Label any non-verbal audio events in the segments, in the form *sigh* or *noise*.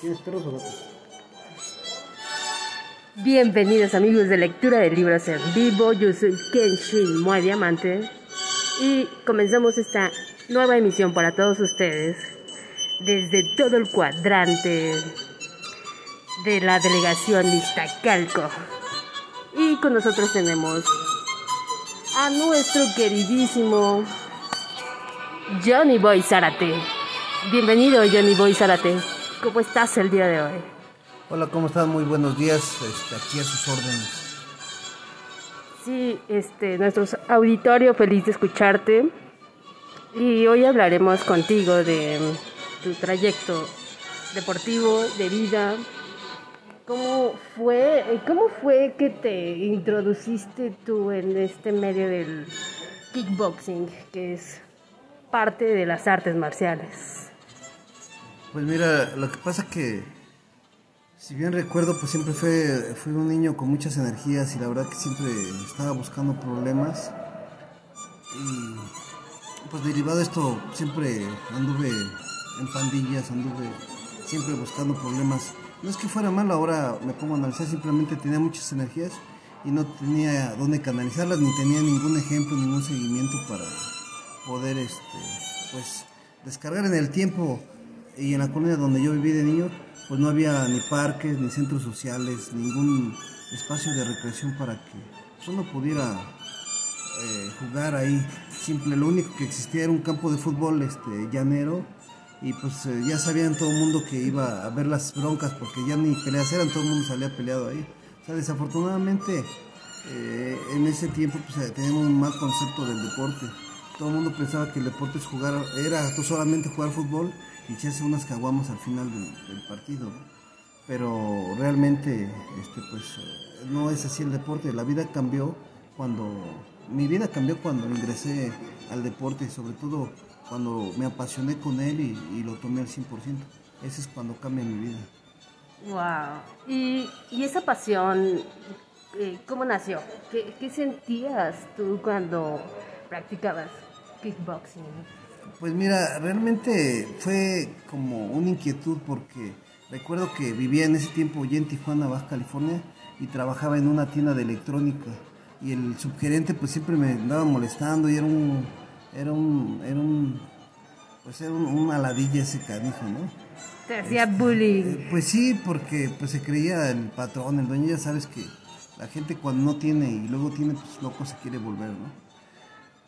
¿Tienes perros o gatos? Bienvenidos amigos de lectura de libros en vivo, yo soy Kenshin Moe Diamante y comenzamos esta nueva emisión para todos ustedes desde todo el cuadrante de la delegación Iztacalco. Y con nosotros tenemos a nuestro queridísimo Johnny Boy Zárate. Bienvenido Johnny Boy Zárate. ¿Cómo estás el día de hoy? Hola, ¿cómo están? Muy buenos días. Este, aquí a sus órdenes. Sí, este, nuestro auditorio feliz de escucharte. Y hoy hablaremos contigo de tu trayecto deportivo, de vida. ¿Cómo fue, cómo fue que te introduciste tú en este medio del kickboxing, que es parte de las artes marciales? Pues mira, lo que pasa que, si bien recuerdo, pues siempre fue, fui un niño con muchas energías y la verdad que siempre estaba buscando problemas. Y pues derivado de esto, siempre anduve en pandillas, anduve siempre buscando problemas. No es que fuera malo, ahora me pongo a analizar, simplemente tenía muchas energías y no tenía dónde canalizarlas, ni tenía ningún ejemplo, ningún seguimiento para poder, este, pues, descargar en el tiempo. Y en la colonia donde yo viví de niño, pues no había ni parques, ni centros sociales, ningún espacio de recreación para que uno pudiera eh, jugar ahí. Simple, lo único que existía era un campo de fútbol este, llanero y pues eh, ya sabían todo el mundo que iba a ver las broncas porque ya ni peleas eran, todo el mundo salía peleado ahí. O sea, desafortunadamente eh, en ese tiempo pues teníamos un mal concepto del deporte. Todo el mundo pensaba que el deporte es jugar, era tú solamente jugar fútbol y echarse unas caguamas al final del, partido. Pero realmente este pues no es así el deporte, la vida cambió cuando mi vida cambió cuando ingresé al deporte, sobre todo cuando me apasioné con él y, lo tomé al 100%. Ese es cuando cambia mi vida. Wow. ¿Y, y esa pasión, eh, cómo nació? ¿Qué, ¿Qué sentías tú cuando practicabas kickboxing? Pues mira, realmente fue como una inquietud porque recuerdo que vivía en ese tiempo ya en Tijuana, Baja California, y trabajaba en una tienda de electrónica. Y el subgerente pues siempre me andaba molestando y era un, era un, era un, pues era un, una ladilla ese canijo, ¿no? Te hacía bullying. Eh, Pues sí, porque pues se creía el patrón, el dueño, ya sabes que la gente cuando no tiene y luego tiene, pues loco se quiere volver, ¿no?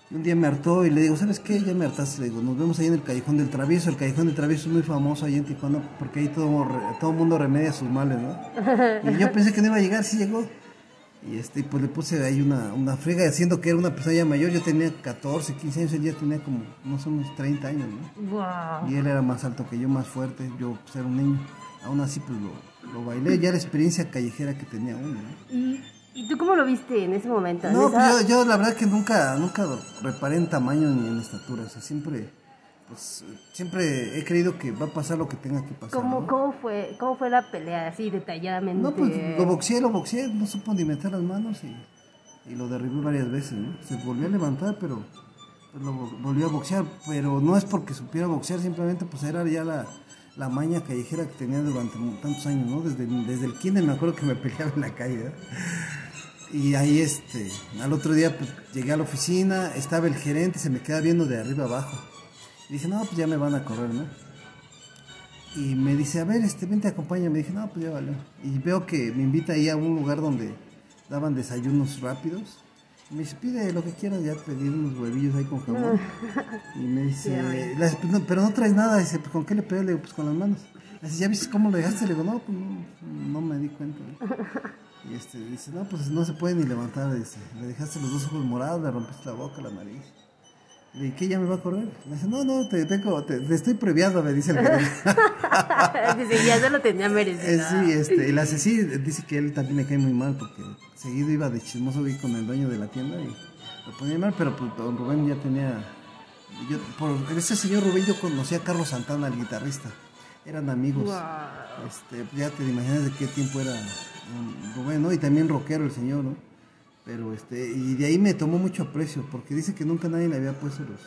Un día me hartó y le digo, ¿sabes qué? Ya me hartaste, le digo, nos vemos ahí en el Callejón del Travieso. El Callejón del Travieso es muy famoso ahí en Tijuana porque ahí todo, todo mundo remedia sus males, ¿no? *laughs* Y yo pensé que no iba a llegar, sí llegó. Y este, pues le puse ahí una, una frega, haciendo que era una persona ya mayor. Yo tenía 14, 15 años, él ya tenía como, no sé, unos 30 años, ¿no? Wow. Y él era más alto que yo, más fuerte, yo pues, era un niño. Aún así pues lo, lo bailé, ya la experiencia callejera que tenía uno. ¿no? ¿Y, ¿Y tú cómo lo viste en ese momento? No, ¿En pues yo, yo la verdad que nunca, nunca reparé en tamaño ni en estatura, o sea, siempre, pues, siempre he creído que va a pasar lo que tenga que pasar. ¿Cómo, ¿no? cómo, fue, ¿Cómo fue la pelea así detalladamente? No, pues lo boxeé, lo boxeé, no supo ni meter las manos y, y lo derribé varias veces, ¿no? Se volvió a levantar, pero pues, lo vo- volvió a boxear, pero no es porque supiera boxear, simplemente pues era ya la, la maña callejera que tenía durante tantos años, ¿no? Desde, desde el kinder me acuerdo que me peleaba en la calle. Y ahí, este, al otro día pues, llegué a la oficina, estaba el gerente, se me queda viendo de arriba abajo. Y dije, no, pues ya me van a correr, ¿no? Y me dice, a ver, este, vente, acompáñame. Me dije, no, pues ya valió. Y veo que me invita ahí a un lugar donde daban desayunos rápidos. Y me dice, pide lo que quieras, ya pedí unos huevillos ahí con jamón. *laughs* Y me dice, "Las- no, pero no traes nada. Dice, pues, ¿con qué le pegué? Le digo, pues con las manos. Dice, ¿ya viste cómo lo dejaste? Le digo, no, pues no, no me di cuenta. ¿no?". *laughs* Y este, dice, no, pues no se puede ni levantar. Dice, le dejaste los dos ojos morados, le rompiste la boca, la nariz. Le dije, ¿qué ya me va a correr? Me dice, no, no, te, tengo, te, te estoy previando, me dice el. *laughs* Dice, ya se lo tenía Eh, merecido. sí, este, el asesí dice que él también le cae muy mal porque seguido iba de chismoso ahí con el dueño de la tienda y lo ponía mal, pero pues don Rubén ya tenía... Yo, por ese señor Rubén yo conocía a Carlos Santana, el guitarrista. Eran amigos. Wow. Este, ya te imaginas de qué tiempo era Rubén, ¿no? Y también rockero el señor, ¿no? Pero este, y de ahí me tomó mucho aprecio, porque dice que nunca nadie le había puesto los,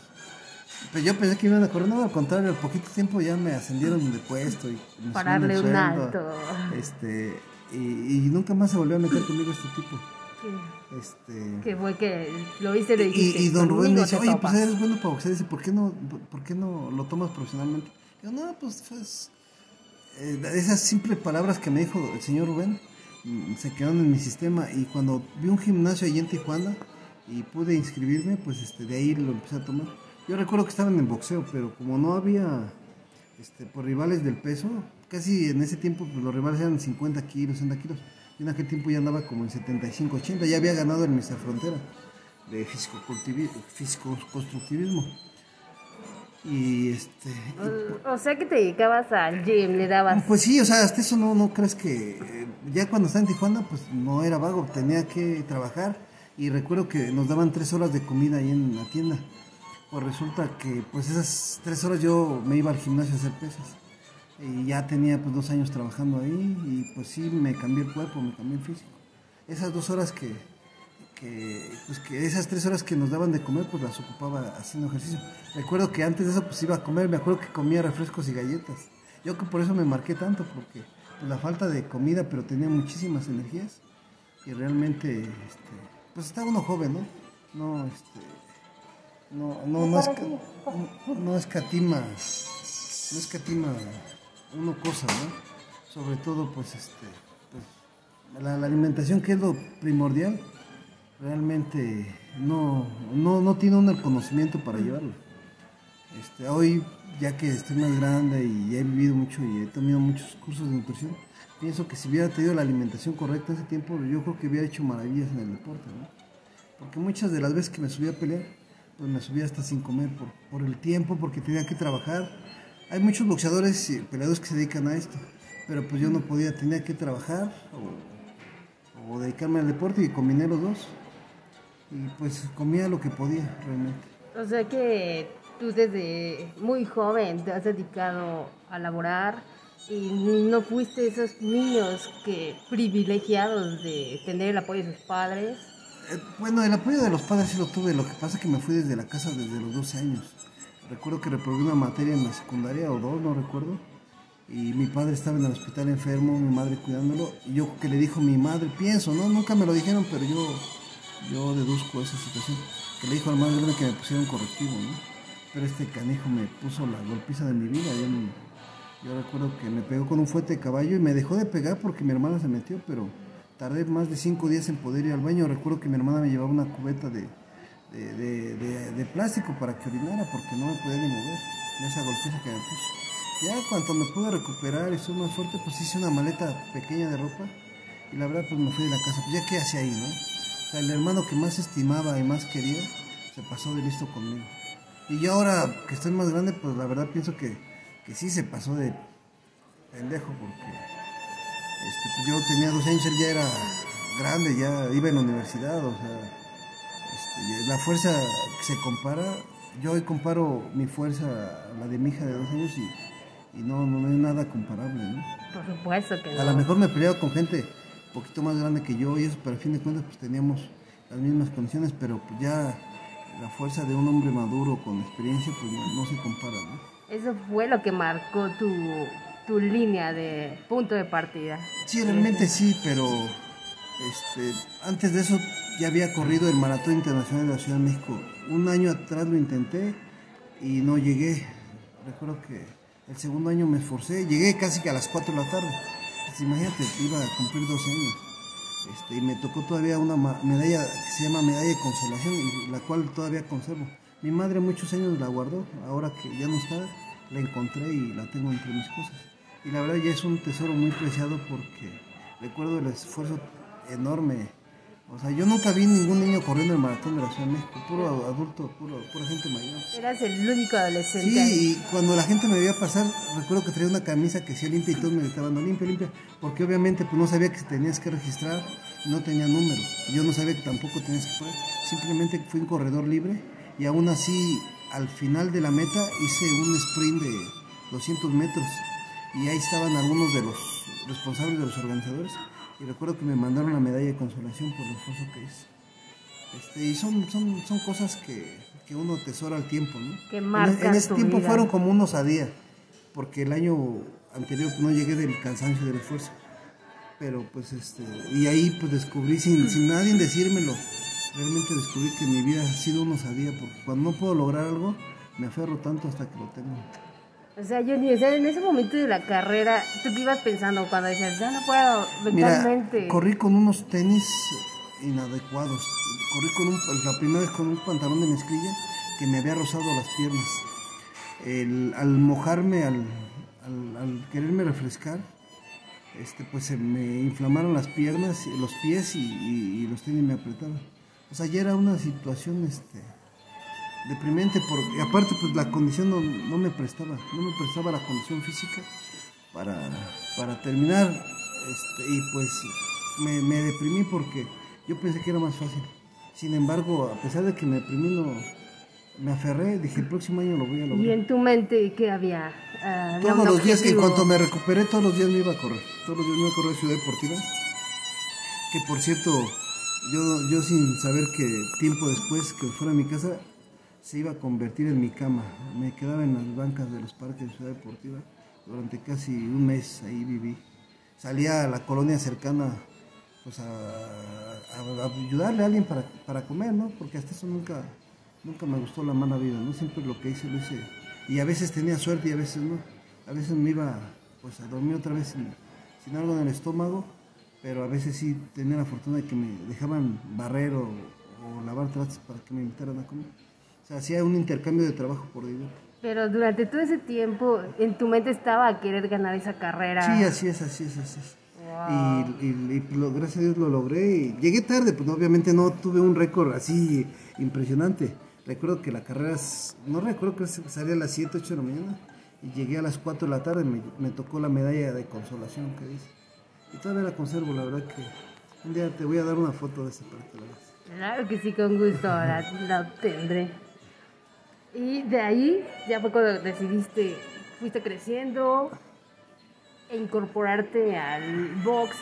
Pues yo pensé que iban a correr, no, al contrario, al poquito tiempo ya me ascendieron de puesto y me Para subieron el darle un alto. Este, y, y nunca más se volvió a meter conmigo este tipo. Que, Este, que fue que lo y le y, y don Rubén me "Conmigo dice, oye, topas". pues eres bueno para boxear. Dice, ¿por qué no, por qué no lo tomas profesionalmente? Yo, no, pues, pues eh, esas simples palabras que me dijo el señor Rubén se quedaron en mi sistema. Y cuando vi un gimnasio allí en Tijuana y pude inscribirme, pues este, de ahí lo empecé a tomar. Yo recuerdo que estaban en boxeo, pero como no había este, por rivales del peso, casi en ese tiempo pues, los rivales eran 50 kilos, 60 kilos. En aquel tiempo ya andaba como en 75, 80. Ya había ganado el Mr. Frontera de fisicocultivi- fisicoconstructivismo. Y este. O, o sea que te dedicabas al gym, le dabas. Pues sí, o sea, hasta eso no, no crees que. eh, ya cuando estaba en Tijuana, pues no era vago, tenía que trabajar. Y recuerdo que nos daban tres horas de comida ahí en la tienda. Pues resulta que, pues esas tres horas yo me iba al gimnasio a hacer pesas. Y ya tenía pues dos años trabajando ahí. Y pues sí, me cambié el cuerpo, me cambié el físico. Esas dos horas que, que, pues que esas tres horas que nos daban de comer, pues las ocupaba haciendo ejercicio. Recuerdo que antes de eso, pues iba a comer, me acuerdo que comía refrescos y galletas. Yo que por eso me marqué tanto, porque pues, la falta de comida, pero tenía muchísimas energías. Y realmente, este, pues está uno joven, ¿no? No, este, no, no, no, esca- no, no escatima, no escatima uno cosa, ¿no? Sobre todo, pues, este, pues, la, la alimentación que es lo primordial, realmente no, no, no tiene el conocimiento para llevarlo. Este, hoy, ya que estoy más grande y he vivido mucho y he tomado muchos cursos de nutrición, pienso que si hubiera tenido la alimentación correcta ese tiempo, yo creo que hubiera hecho maravillas en el deporte. Porque muchas de las veces que me subía a pelear, pues me subía hasta sin comer por, por el tiempo, porque tenía que trabajar. Hay muchos boxeadores y peleadores que se dedican a esto, pero pues yo no podía, tenía que trabajar o, o dedicarme al deporte y combiné los dos. Y pues comía lo que podía realmente. O sea que tú desde muy joven te has dedicado a laborar y no fuiste esos niños que privilegiados de tener el apoyo de sus padres. Eh, Bueno, el apoyo de los padres sí lo tuve, lo que pasa es que me fui desde la casa desde los 12 años. Recuerdo que reprobé una materia en la secundaria o dos, no recuerdo. Y mi padre estaba en el hospital enfermo, mi madre cuidándolo. Y yo que le dijo mi madre, pienso, ¿no? Nunca me lo dijeron, pero yo, yo deduzco esa situación. Que le dijo al más grande que me pusiera un correctivo, ¿no? Pero este canijo me puso la golpiza de mi vida. Yo, no- yo recuerdo que me pegó con un fuete de caballo y me dejó de pegar porque mi hermana se metió, pero tardé más de cinco días en poder ir al baño. Recuerdo que mi hermana me llevaba una cubeta de plástico para que orinara porque no me podía ni mover de esa golpiza que me puso. Ya cuando me pude recuperar y estuve más fuerte, pues hice una maleta pequeña de ropa y la verdad pues me fui de la casa. Pues ya qué hacía ahí, ¿no? O sea, el hermano que más estimaba y más quería se pasó de listo conmigo. Y yo ahora que estoy más grande, pues la verdad pienso que, que sí se pasó de pendejo porque este, pues, yo tenía 12 años, él ya era grande, ya iba en la universidad, o sea, este, la fuerza que se compara, yo hoy comparo mi fuerza a la de mi hija de 12 años y, y no, no, no es nada comparable, ¿no? Por supuesto que no. A lo mejor me peleaba con gente poquito más grande que yo y eso, pero a fin de cuentas pues teníamos las mismas condiciones, pero pues ya la fuerza de un hombre maduro con experiencia pues no, no se compara, ¿no? Eso fue lo que marcó tu, tu línea de punto de partida. Sí, realmente sí, pero este, antes de eso ya había corrido el Maratón Internacional de la Ciudad de México. Un año atrás lo intenté y no llegué. Recuerdo que el segundo año me esforcé, llegué casi que a las 4 de la tarde. Pues imagínate, iba a cumplir 12 años. Este, y me tocó todavía una medalla que se llama medalla de consolación y la cual todavía conservo. Mi madre muchos años la guardó, ahora que ya no está, la encontré y la tengo entre mis cosas. Y la verdad ya es un tesoro muy preciado porque recuerdo el esfuerzo enorme. O sea, yo nunca vi ningún niño corriendo el maratón de la Ciudad de México, puro adulto, puro, pura gente mayor. Eras el único adolescente. Sí, y cuando la gente me veía pasar, recuerdo que traía una camisa que decía limpia y todos me gritaban, no, limpia, limpia, porque obviamente pues no sabía que tenías que registrar, no tenía número, yo no sabía que tampoco tenías que poner, simplemente fui un corredor libre, y aún así, al final de la meta, hice un sprint de 200 metros, y ahí estaban algunos de los responsables de los organizadores, y recuerdo que me mandaron la medalla de consolación por el esfuerzo que hice. Este, y son, son, son cosas que, que uno tesora al tiempo, ¿no? Que En- en, marcan ese tu tiempo vida. fueron como unos a día, porque el año anterior pues, no llegué del cansancio y del esfuerzo. Pero pues este, y ahí pues descubrí sin, sin nadie decírmelo, realmente descubrí que mi vida ha sido unos a día, porque cuando no puedo lograr algo, me aferro tanto hasta que lo tengo. O sea, Johnny, o sea, en ese momento de la carrera, ¿tú qué ibas pensando cuando decías, ya no puedo Mira, mentalmente? corrí con unos tenis inadecuados. Corrí con un, la primera vez con un pantalón de mezclilla que me había rozado las piernas. El- al mojarme, al, al- al quererme refrescar, este, pues se me inflamaron las piernas, los pies y, y- y los tenis me apretaban. O sea, ya era una situación este, deprimente, porque aparte pues la condición no, no me prestaba, no me prestaba la condición física para, para terminar este, y pues me, me deprimí porque yo pensé que era más fácil. Sin embargo, a pesar de que me deprimí, no, me aferré, dije el próximo año lo voy a ¿Y lograr. en tu mente qué había? ¿había Todos los días, en cuanto me recuperé, todos los días me iba a correr. Todos los días me iba a correr a Ciudad Deportiva. Que por cierto, yo, yo sin saber que tiempo después que fuera a mi casa, se iba a convertir en mi cama. Me quedaba en las bancas de los parques de Ciudad Deportiva. Durante casi un mes ahí viví. Salía a la colonia cercana pues a, ayudarle a alguien para, para comer, ¿no? Porque hasta eso nunca, nunca me gustó la mala vida, ¿no? Siempre lo que hice lo hice. Y a veces tenía suerte y a veces no. A veces me iba pues a dormir otra vez sin, algo en el estómago, pero a veces sí tenía la fortuna de que me dejaban barrer o, o lavar trastes para que me invitaran a comer. Sea, hacía un intercambio de trabajo por dinero. Pero durante todo ese tiempo, en tu mente estaba querer ganar esa carrera. Sí, así es, así es, así es. Y, y- y lo- gracias a Dios lo logré. Llegué tarde, pues obviamente no tuve un récord así impresionante. Recuerdo que la carrera, no recuerdo que salía a las 7, 8 de la mañana y llegué a las 4 de la tarde, me, me tocó la medalla de consolación que dice. Y todavía la conservo, la verdad que un día te voy a dar una foto de esa parte. Claro que sí, con gusto, la, la obtendré. Y de ahí ya fue cuando decidiste, fuiste creciendo e incorporarte al box.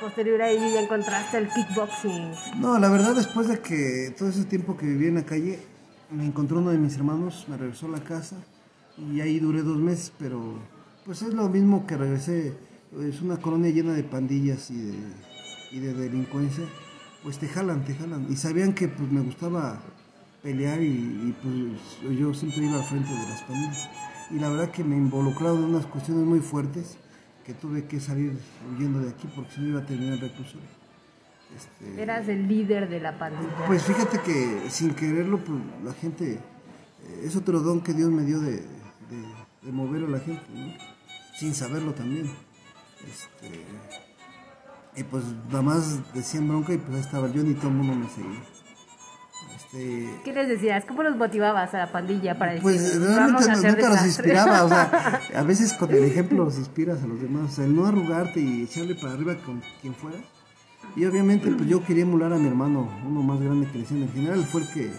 Posterior a ello ya encontraste el kickboxing. No, la verdad después de que todo ese tiempo que viví en la calle, me encontró uno de mis hermanos, me regresó a la casa y ahí duré dos meses, pero pues es lo mismo que regresé, es una colonia llena de pandillas y de, y de delincuencia, pues te jalan, te jalan. Y sabían que pues me gustaba pelear y, y, pues yo siempre iba al frente de las pandillas. Y la verdad que me involucraron en unas cuestiones muy fuertes que tuve que salir huyendo de aquí porque si no iba a terminar el reclusorio. Este, Eras el líder de la pandilla. pues fíjate que sin quererlo, pues la gente, eh, es otro don que Dios me dio de, de- de mover a la gente, ¿no? Sin saberlo también. Este, y pues nada más decían bronca y pues ahí estaba yo y todo el mundo me seguía. Este, ¿Qué les decías? ¿Cómo los motivabas a la pandilla para decir, pues vamos a no- hacer nunca los desastre"? inspiraba, o sea, *laughs* a veces con el ejemplo los inspiras a los demás, o sea, el no arrugarte y echarle para arriba con quien fuera. Y obviamente pues yo quería emular a mi hermano, uno más grande que le decían, el general fue el que,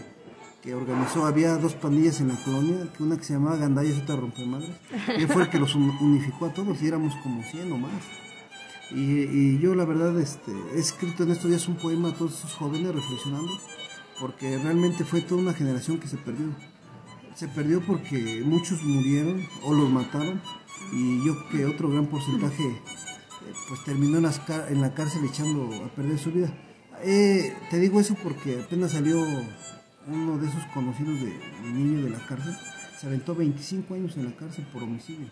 que organizó, había dos pandillas en la colonia, que una que se llamaba Gandaya y otra Rompemadres, y él fue el que los un- unificó a todos y éramos como 100 o más. Y, y yo la verdad este, he escrito en estos días un poema a todos esos jóvenes reflexionando, porque realmente fue toda una generación que se perdió. Se perdió porque muchos murieron o los mataron y yo creo que otro gran porcentaje eh, pues terminó en, la cárcel echando a perder su vida. Eh, te digo eso porque apenas salió uno de esos conocidos de, de niño de la cárcel, se aventó 25 años en la cárcel por homicidio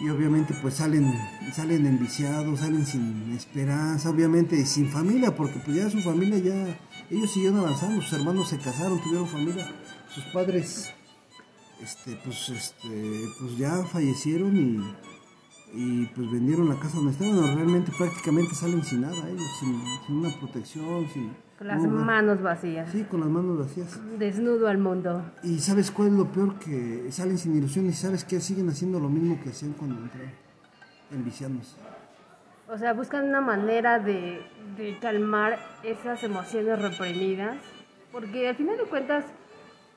y obviamente pues salen salen enviciados, salen sin esperanza, obviamente sin familia, porque pues ya su familia ya ellos siguieron avanzando, sus hermanos se casaron, tuvieron familia, sus padres este pues este pues ya fallecieron y y pues vendieron la casa donde estaban, o realmente prácticamente salen sin nada ellos, sin una protección, sin Con las hogar. manos vacías. Sí, con las manos vacías. Desnudo al mundo. Y sabes cuál es lo peor que salen sin ilusión y sabes que siguen haciendo lo mismo que hacían cuando entraron, enviciándose. O sea, buscan una manera de, de calmar esas emociones reprimidas. Porque al final de cuentas,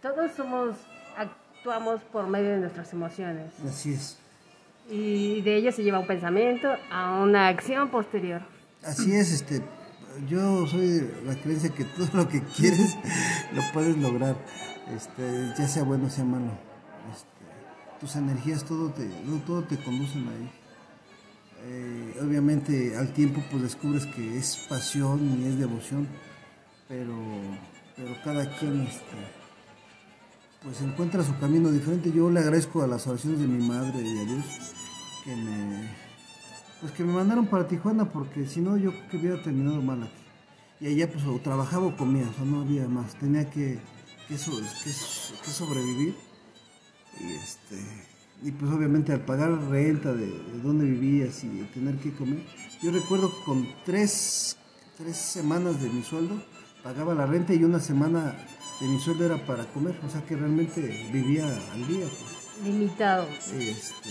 todos somos, actuamos por medio de nuestras emociones. Así es. Y de ello se lleva un pensamiento a una acción posterior. Así es, este, yo soy de la creencia que todo lo que *laughs* quieres lo puedes lograr, este, ya sea bueno o sea malo. Este, tus energías todo te, todo te conducen ahí. Eh, obviamente al tiempo pues descubres que es pasión y es devoción, pero, pero cada quien este, pues encuentra su camino diferente. Yo le agradezco a las oraciones de mi madre y a Dios que me pues que me mandaron para Tijuana porque si no yo creo que hubiera terminado mal aquí. Y allá pues o trabajaba o comía, o sea, no había más. Tenía que, que, que, sobrevivir. Y este y pues obviamente al pagar renta de, de donde vivías y tener que comer. Yo recuerdo que con tres, tres semanas de mi sueldo pagaba la renta y una semana de mi sueldo era para comer. O sea que realmente vivía al día. Pues. Limitado. Este,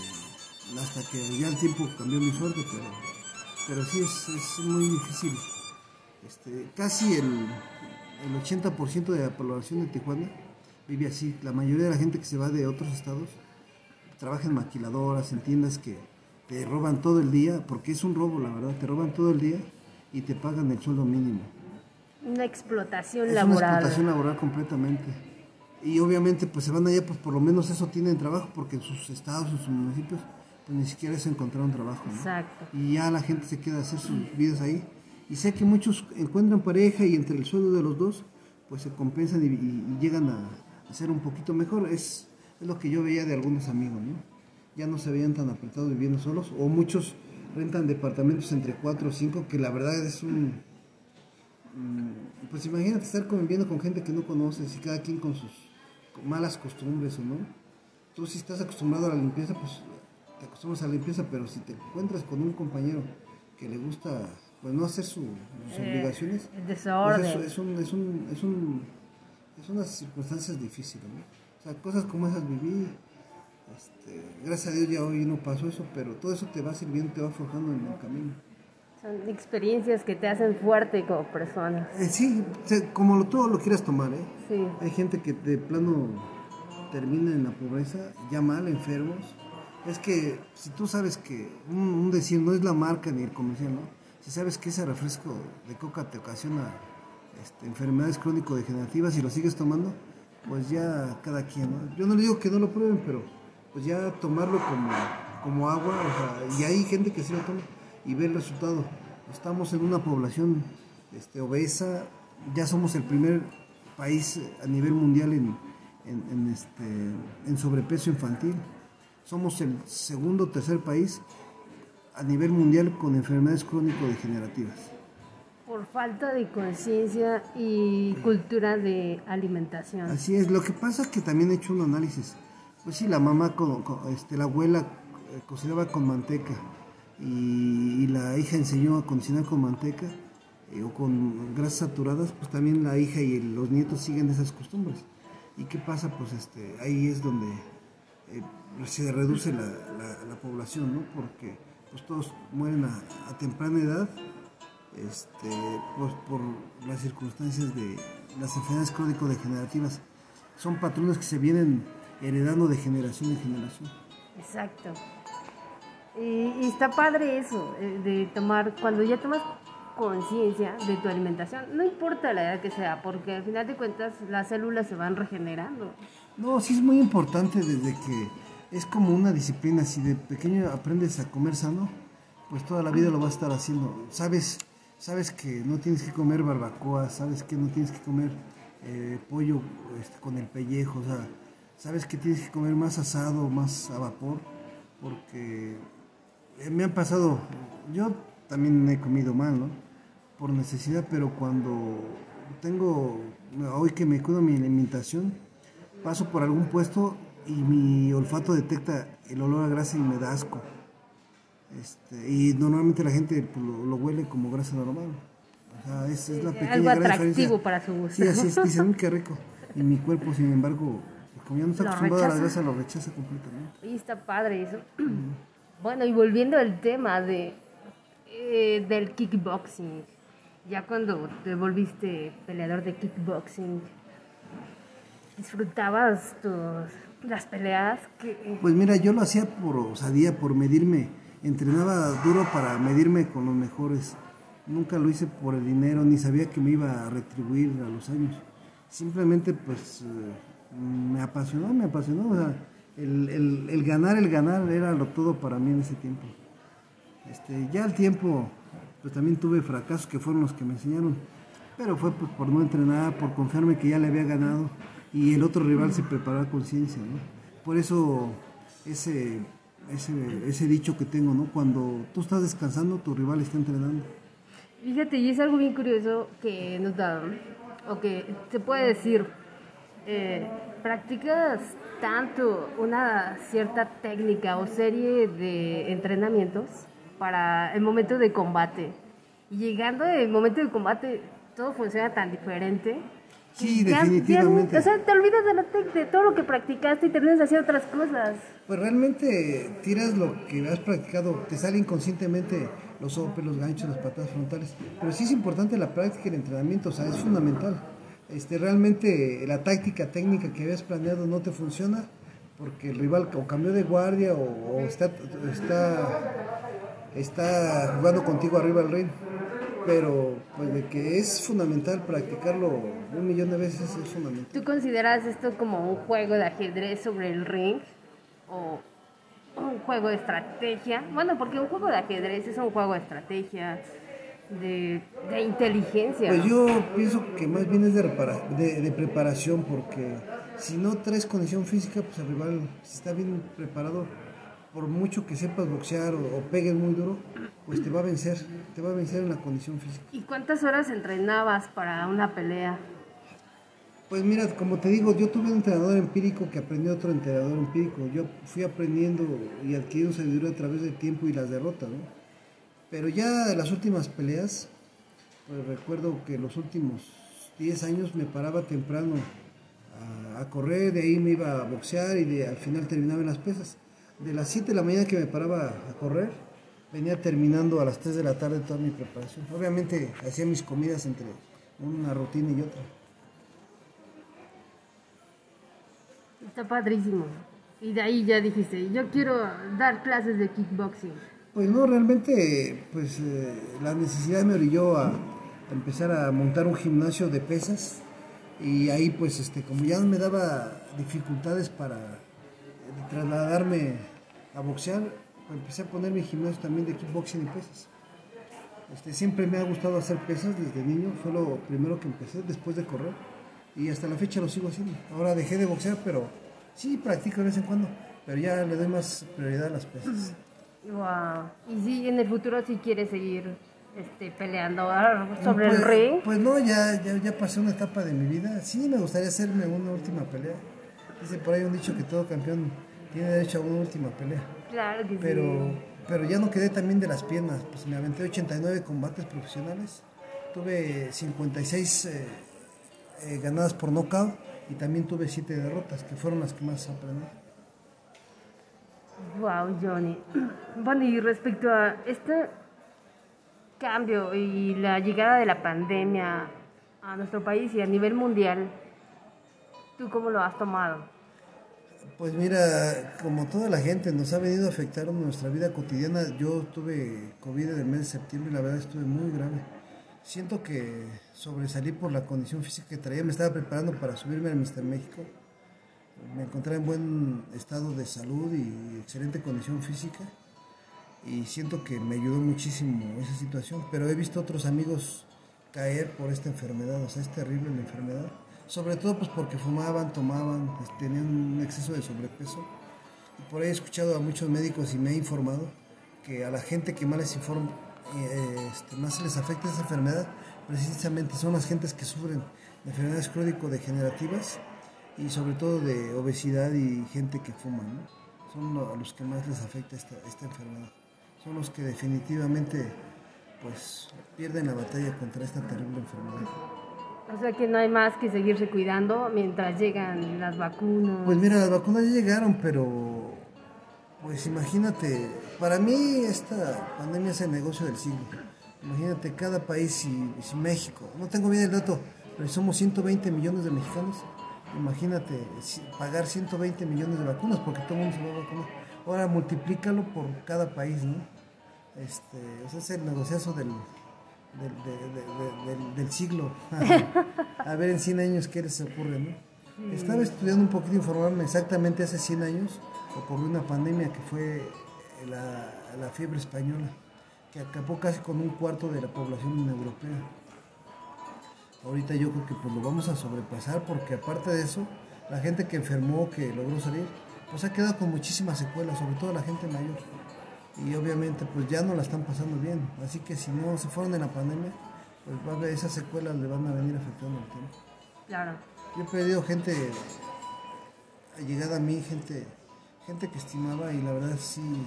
hasta que ya el tiempo cambió mi suerte, pero, pero sí es, es muy difícil. Este, casi el, el 80% de la población de Tijuana vive así. La mayoría de la gente que se va de otros estados trabaja en maquiladoras, en tiendas que te roban todo el día, porque es un robo, la verdad, te roban todo el día y te pagan el sueldo mínimo. Una explotación es laboral. Una explotación laboral completamente. Y obviamente pues se van allá, pues por lo menos eso tienen trabajo, porque en sus estados, en sus municipios, ni siquiera es encontrar un trabajo. Exacto. Y ya la gente se queda a hacer sus vidas ahí. Y sé que muchos encuentran pareja y entre el sueldo de los dos, pues se compensan y, llegan a, ser un poquito mejor. Es, es, lo que yo veía de algunos amigos, ¿no? Ya no se veían tan apretados viviendo solos, o muchos rentan departamentos entre cuatro o cinco, que la verdad es un... Mm, pues imagínate estar conviviendo con gente que no conoces y cada quien con sus malas costumbres o no. Tú si estás acostumbrado a la limpieza, pues te acostumbras a la limpieza, pero si te encuentras con un compañero que le gusta pues no hacer sus eh, obligaciones, desorden. Pues es, un, es, un, es, un, es unas circunstancias difíciles, ¿no? O sea, cosas como esas viví, este, gracias a Dios ya hoy no pasó eso, pero todo eso te va sirviendo, te va forjando en el camino. Son experiencias que te hacen fuerte como persona. Eh, sí, como lo, todo lo quieras tomar, ¿eh? Sí. Hay gente que de plano termina en la pobreza, ya mal, enfermos, es que si tú sabes que un, decir no es la marca ni el comercial, ¿no? Si sabes que ese refresco de coca te ocasiona este, enfermedades crónico-degenerativas y lo sigues tomando, pues ya cada quien, ¿no? Yo no le digo que no lo prueben, pero pues ya tomarlo como, como agua, o sea, y hay gente que sí lo toma y ve el resultado. Estamos en una población este, obesa, ya somos el primer país a nivel mundial en, en, este, en sobrepeso infantil somos el segundo o tercer país a nivel mundial con enfermedades crónico-degenerativas. Por falta de conciencia y cultura de alimentación. Así es, lo que pasa es que también he hecho un análisis. Pues sí, la mamá, con, este, la abuela eh, cocinaba con manteca y, la hija enseñó a cocinar con manteca eh, o con grasas saturadas, pues también la hija y los nietos siguen esas costumbres. ¿Y qué pasa? Pues este, ahí es donde eh, se reduce la, la, población, ¿no? Porque pues todos mueren a, temprana edad este, pues, por las circunstancias de las enfermedades crónico-degenerativas. Son patrones que se vienen heredando de generación en generación. Exacto. Y, está padre eso, eh, de tomar, cuando ya tomas conciencia de tu alimentación, no importa la edad que sea, porque al final de cuentas las células se van regenerando. No, sí es muy importante desde que es como una disciplina, si de pequeño aprendes a comer sano, pues toda la vida lo vas a estar haciendo. Sabes, sabes que no tienes que comer barbacoa, sabes que no tienes que comer eh, pollo este, con el pellejo, o sea, sabes que tienes que comer más asado, más a vapor, porque eh, me han pasado, yo también he comido mal, ¿no? Por necesidad, pero cuando tengo, hoy que me cuido mi alimentación, paso por algún puesto y mi olfato detecta el olor a grasa y me da asco. Este, y normalmente la gente pues, lo, huele como grasa normal. O sea, es, es la pequeña Algo atractivo para su gusto. Sí, así es, dicen, *laughs* qué rico. Y mi cuerpo, sin embargo, pues, como ya no está acostumbrado a la grasa, lo rechaza completamente. Y está padre eso. *clears throat* Bueno, y volviendo al tema de eh, del kickboxing, ya cuando te volviste peleador de kickboxing, disfrutabas tus las peleas que... Pues mira, yo lo hacía por osadía, por medirme. Entrenaba duro para medirme con los mejores nunca lo hice por el dinero, ni sabía que me iba a retribuir a los años. Simplemente pues eh, me apasionó, me apasionó. O sea, el, el, el, ganar, el ganar era lo todo para mí en ese tiempo. Este, ya al tiempo, pues también tuve fracasos que fueron los que me enseñaron. Pero fue pues, por no entrenar, por confiarme que ya le había ganado y el otro rival se preparó a conciencia. ¿no? Por eso ese, ese, ese dicho que tengo, ¿no? cuando tú estás descansando, tu rival está entrenando. Fíjate, y es algo bien curioso que nos da, o que se puede decir, eh, practicas tanto una cierta técnica o serie de entrenamientos para el momento de combate. Y llegando el momento de combate, todo funciona tan diferente. Sí, definitivamente. o sea, te olvidas de, la de todo lo que practicaste y terminas haciendo otras cosas. Pues realmente tiras lo que has practicado, te sale inconscientemente los sopes, los ganchos, las patadas frontales. Pero sí es importante la práctica y el entrenamiento, o sea, es fundamental. Este, realmente la táctica técnica que habías planeado no te funciona porque el rival o cambió de guardia o, está, está, está jugando contigo arriba del ring. Pero pues de que es fundamental practicarlo un millón de veces es fundamental. ¿Tú consideras esto como un juego de ajedrez sobre el ring? ¿O un juego de estrategia? Bueno, porque un juego de ajedrez es un juego de estrategia, de, de inteligencia. Pues yo pienso que más bien es de, de, de, preparación, porque si no traes condición física, pues el rival, si está bien preparado, por mucho que sepas boxear o, o, pegues muy duro, pues te va a vencer, te va a vencer en la condición física. ¿Y cuántas horas entrenabas para una pelea? Pues mira, como te digo, yo tuve un entrenador empírico que aprendió otro entrenador empírico. Yo fui aprendiendo y adquiriendo sabiduría a través del tiempo y las derrotas, ¿no? Pero ya de las últimas peleas, pues recuerdo que los últimos 10 años me paraba temprano a, a, correr, de ahí me iba a boxear y de, al final terminaba en las pesas. De las 7 de la mañana que me paraba a correr, venía terminando a las 3 de la tarde toda mi preparación. Obviamente hacía mis comidas entre una rutina y otra. Está padrísimo. Y de ahí ya dijiste, yo quiero dar clases de kickboxing. Pues no, realmente, pues eh, la necesidad me orilló a, a, empezar a montar un gimnasio de pesas y ahí pues este, como ya me daba dificultades para trasladarme a boxear, empecé a poner mi gimnasio también de kickboxing y pesas. Este, siempre me ha gustado hacer pesas desde niño, fue lo primero que empecé después de correr y hasta la fecha lo sigo haciendo. Ahora dejé de boxear, pero sí practico de vez en cuando, pero ya le doy más prioridad a las pesas. *clears throat* Wow. ¿Y si en el futuro si sí quieres seguir este, peleando sobre pues, el ring? Pues no, ya, ya, ya, pasé una etapa de mi vida. Sí, me gustaría hacerme una última pelea. Dice por ahí un dicho que todo campeón tiene derecho a una última pelea. Claro que pero, sí. Pero ya no quedé también de las piernas. Pues me aventé 89 combates profesionales. Tuve 56 eh, eh, ganadas por nocaut y también tuve 7 derrotas, que fueron las que más aprendí. Wow, Johnny. *clears throat* Bueno, y respecto a este cambio y la llegada de la pandemia a nuestro país y a nivel mundial, ¿tú cómo lo has tomado? Pues mira, como toda la gente nos ha venido a afectar nuestra vida cotidiana, yo tuve COVID en el mes de septiembre y la verdad estuve muy grave. Siento que sobresalí por la condición física que traía, me estaba preparando para subirme al Mister México. Me encontré en buen estado de salud y excelente condición física. Y siento que me ayudó muchísimo esa situación, pero he visto otros amigos caer por esta enfermedad, o sea, es terrible la enfermedad, sobre todo pues porque fumaban, tomaban, pues, tenían un exceso de sobrepeso y por ahí he escuchado a muchos médicos y me he informado que a la gente que más les informa, eh, este, les afecta esa enfermedad, precisamente son las gentes que sufren de enfermedades crónico-degenerativas y sobre todo de obesidad y gente que fuma, ¿no? son a los que más les afecta esta, esta enfermedad. Son los que definitivamente pues pierden la batalla contra esta terrible enfermedad. O sea que no hay más que seguirse cuidando mientras llegan las vacunas. Pues mira, las vacunas ya llegaron, pero pues imagínate, para mí esta pandemia es el negocio del siglo. Imagínate cada país y, México, no tengo bien el dato, pero somos 120 millones de mexicanos imagínate pagar 120 millones de vacunas porque todo el mundo se va a vacunar. Ahora multiplícalo por cada país, ¿no? Este, ese es el negociazo del, del, siglo. *laughs* a ver en 100 años qué les ocurre, ¿no? Estaba estudiando un poquito, informarme exactamente hace 100 años ocurrió una pandemia que fue la, la fiebre española, que acabó casi con un cuarto de la población europea. Ahorita yo creo que pues lo vamos a sobrepasar porque aparte de eso, la gente que enfermó, que logró salir, pues ha quedado con muchísimas secuelas, sobre todo la gente mayor. Y obviamente pues ya no la están pasando bien. Así que si no se fueron en la pandemia, pues esas secuelas le van a venir afectando el tiempo. Claro. Yo he pedido gente llegada a mí, gente, gente que estimaba y la verdad sí,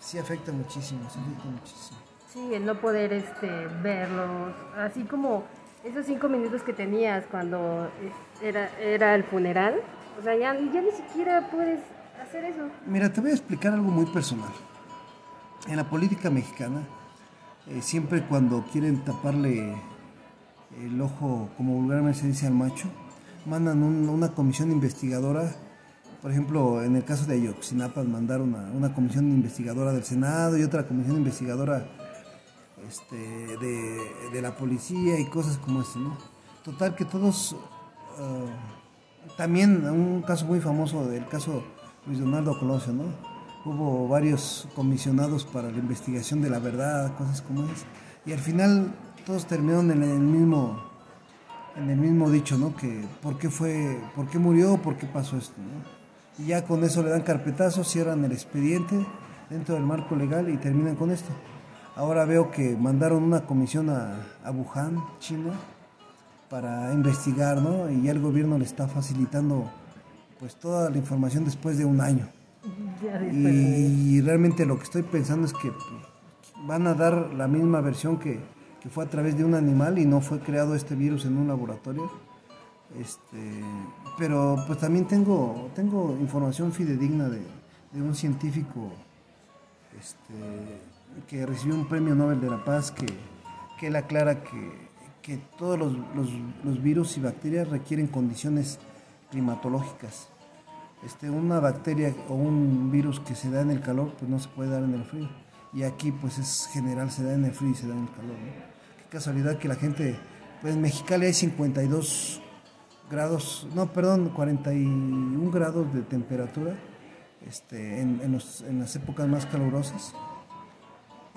sí afecta muchísimo, sí afecta muchísimo. Sí, el no poder este, verlos, así como esos cinco minutos que tenías cuando era, era el funeral, o sea, ya, ya ni siquiera puedes hacer eso. Mira, te voy a explicar algo muy personal. En la política mexicana, eh, siempre cuando quieren taparle el ojo, como vulgarmente se dice al macho, mandan una comisión investigadora. Por ejemplo, en el caso de Ayotzinapa mandaron una, comisión investigadora del Senado y otra comisión investigadora este, de, la policía y cosas como este, ¿no? Total que todos, ah, también un caso muy famoso del caso Luis Donaldo Colosio, ¿no? Hubo varios comisionados para la investigación de la verdad, cosas como es, y al final todos terminaron en el mismo, en el mismo dicho, ¿no? Que por qué fue, por qué murió, por qué pasó esto. Y ya con eso le dan carpetazo, cierran el expediente dentro del marco legal y terminan con esto. Ahora veo que mandaron una comisión a, Wuhan, China, para investigar, ¿no? Y ya el gobierno le está facilitando pues toda la información después de un año. Y, realmente lo que estoy pensando es que pues, van a dar la misma versión que, fue a través de un animal y no fue creado este virus en un laboratorio. Este, pero pues también tengo, tengo información fidedigna de, de un científico este, que recibió un premio Nobel de la Paz que, que él aclara que, que todos los, los, virus y bacterias requieren condiciones climatológicas. Este, una bacteria o un virus que se da en el calor, pues no se puede dar en el frío. Y aquí pues es general, se da en el frío y se da en el calor. Qué casualidad que la gente, pues en Mexicali hay 52 grados, no, perdón, 41 grados de temperatura este, en, en, en las épocas más calurosas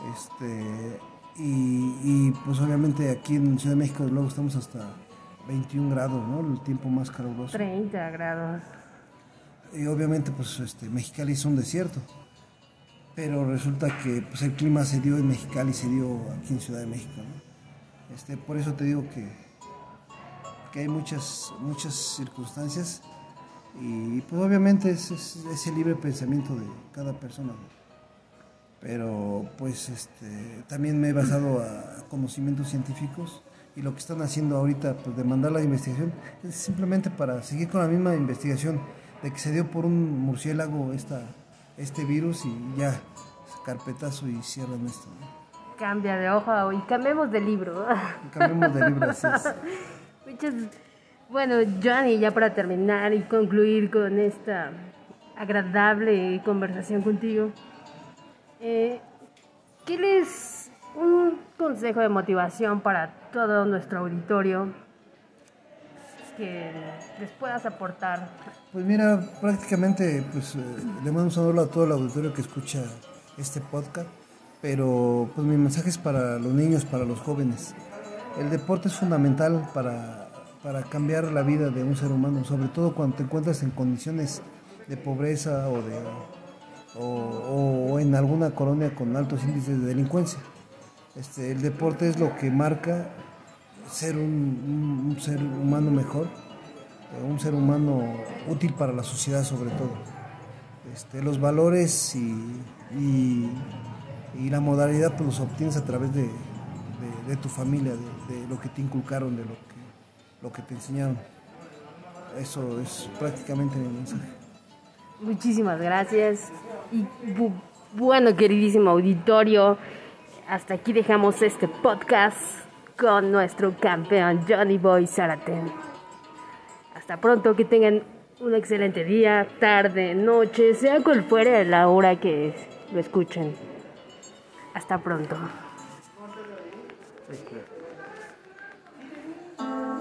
este, y, pues obviamente aquí en Ciudad de México luego estamos hasta 21 grados, ¿no? El tiempo más caluroso. 30 grados. Y obviamente pues este, Mexicali es un desierto. Pero resulta que pues, el clima se dio en Mexicali, se dio aquí en Ciudad de México. Este, por eso te digo que, que hay muchas, muchas circunstancias y pues obviamente es, es, el libre pensamiento de cada persona pero pues este, también me he basado a conocimientos científicos y lo que están haciendo ahorita pues de mandar la investigación es simplemente para seguir con la misma investigación de que se dio por un murciélago esta, este virus y ya carpetazo y cierran esto. Cambia de hoja y cambiemos de libro. cambiemos de libro, así *laughs* Muchas... Bueno, Johnny, ya para terminar y concluir con esta agradable conversación contigo. Eh, ¿Qué les un consejo de motivación para todo nuestro auditorio que les puedas aportar? Pues mira, prácticamente pues, eh, le mando un saludo a todo el auditorio que escucha este podcast, pero pues mi mensaje es para los niños, para los jóvenes. El deporte es fundamental para, para cambiar la vida de un ser humano, sobre todo cuando te encuentras en condiciones de pobreza o de o, en alguna colonia con altos índices de delincuencia. Este, el deporte es lo que marca ser un, ser humano mejor, eh, un ser humano útil para la sociedad sobre todo. Este, los valores y, y, la modalidad pues los obtienes a través de, de, tu familia, de, lo que te inculcaron, de lo que, lo que te enseñaron. Eso es prácticamente mi mensaje. Muchísimas gracias. Y bueno, queridísimo auditorio, hasta aquí dejamos este podcast con nuestro campeón Johnny Boy Zaraten. Hasta pronto, que tengan un excelente día, tarde, noche, sea cual fuera la hora que lo escuchen. Hasta pronto.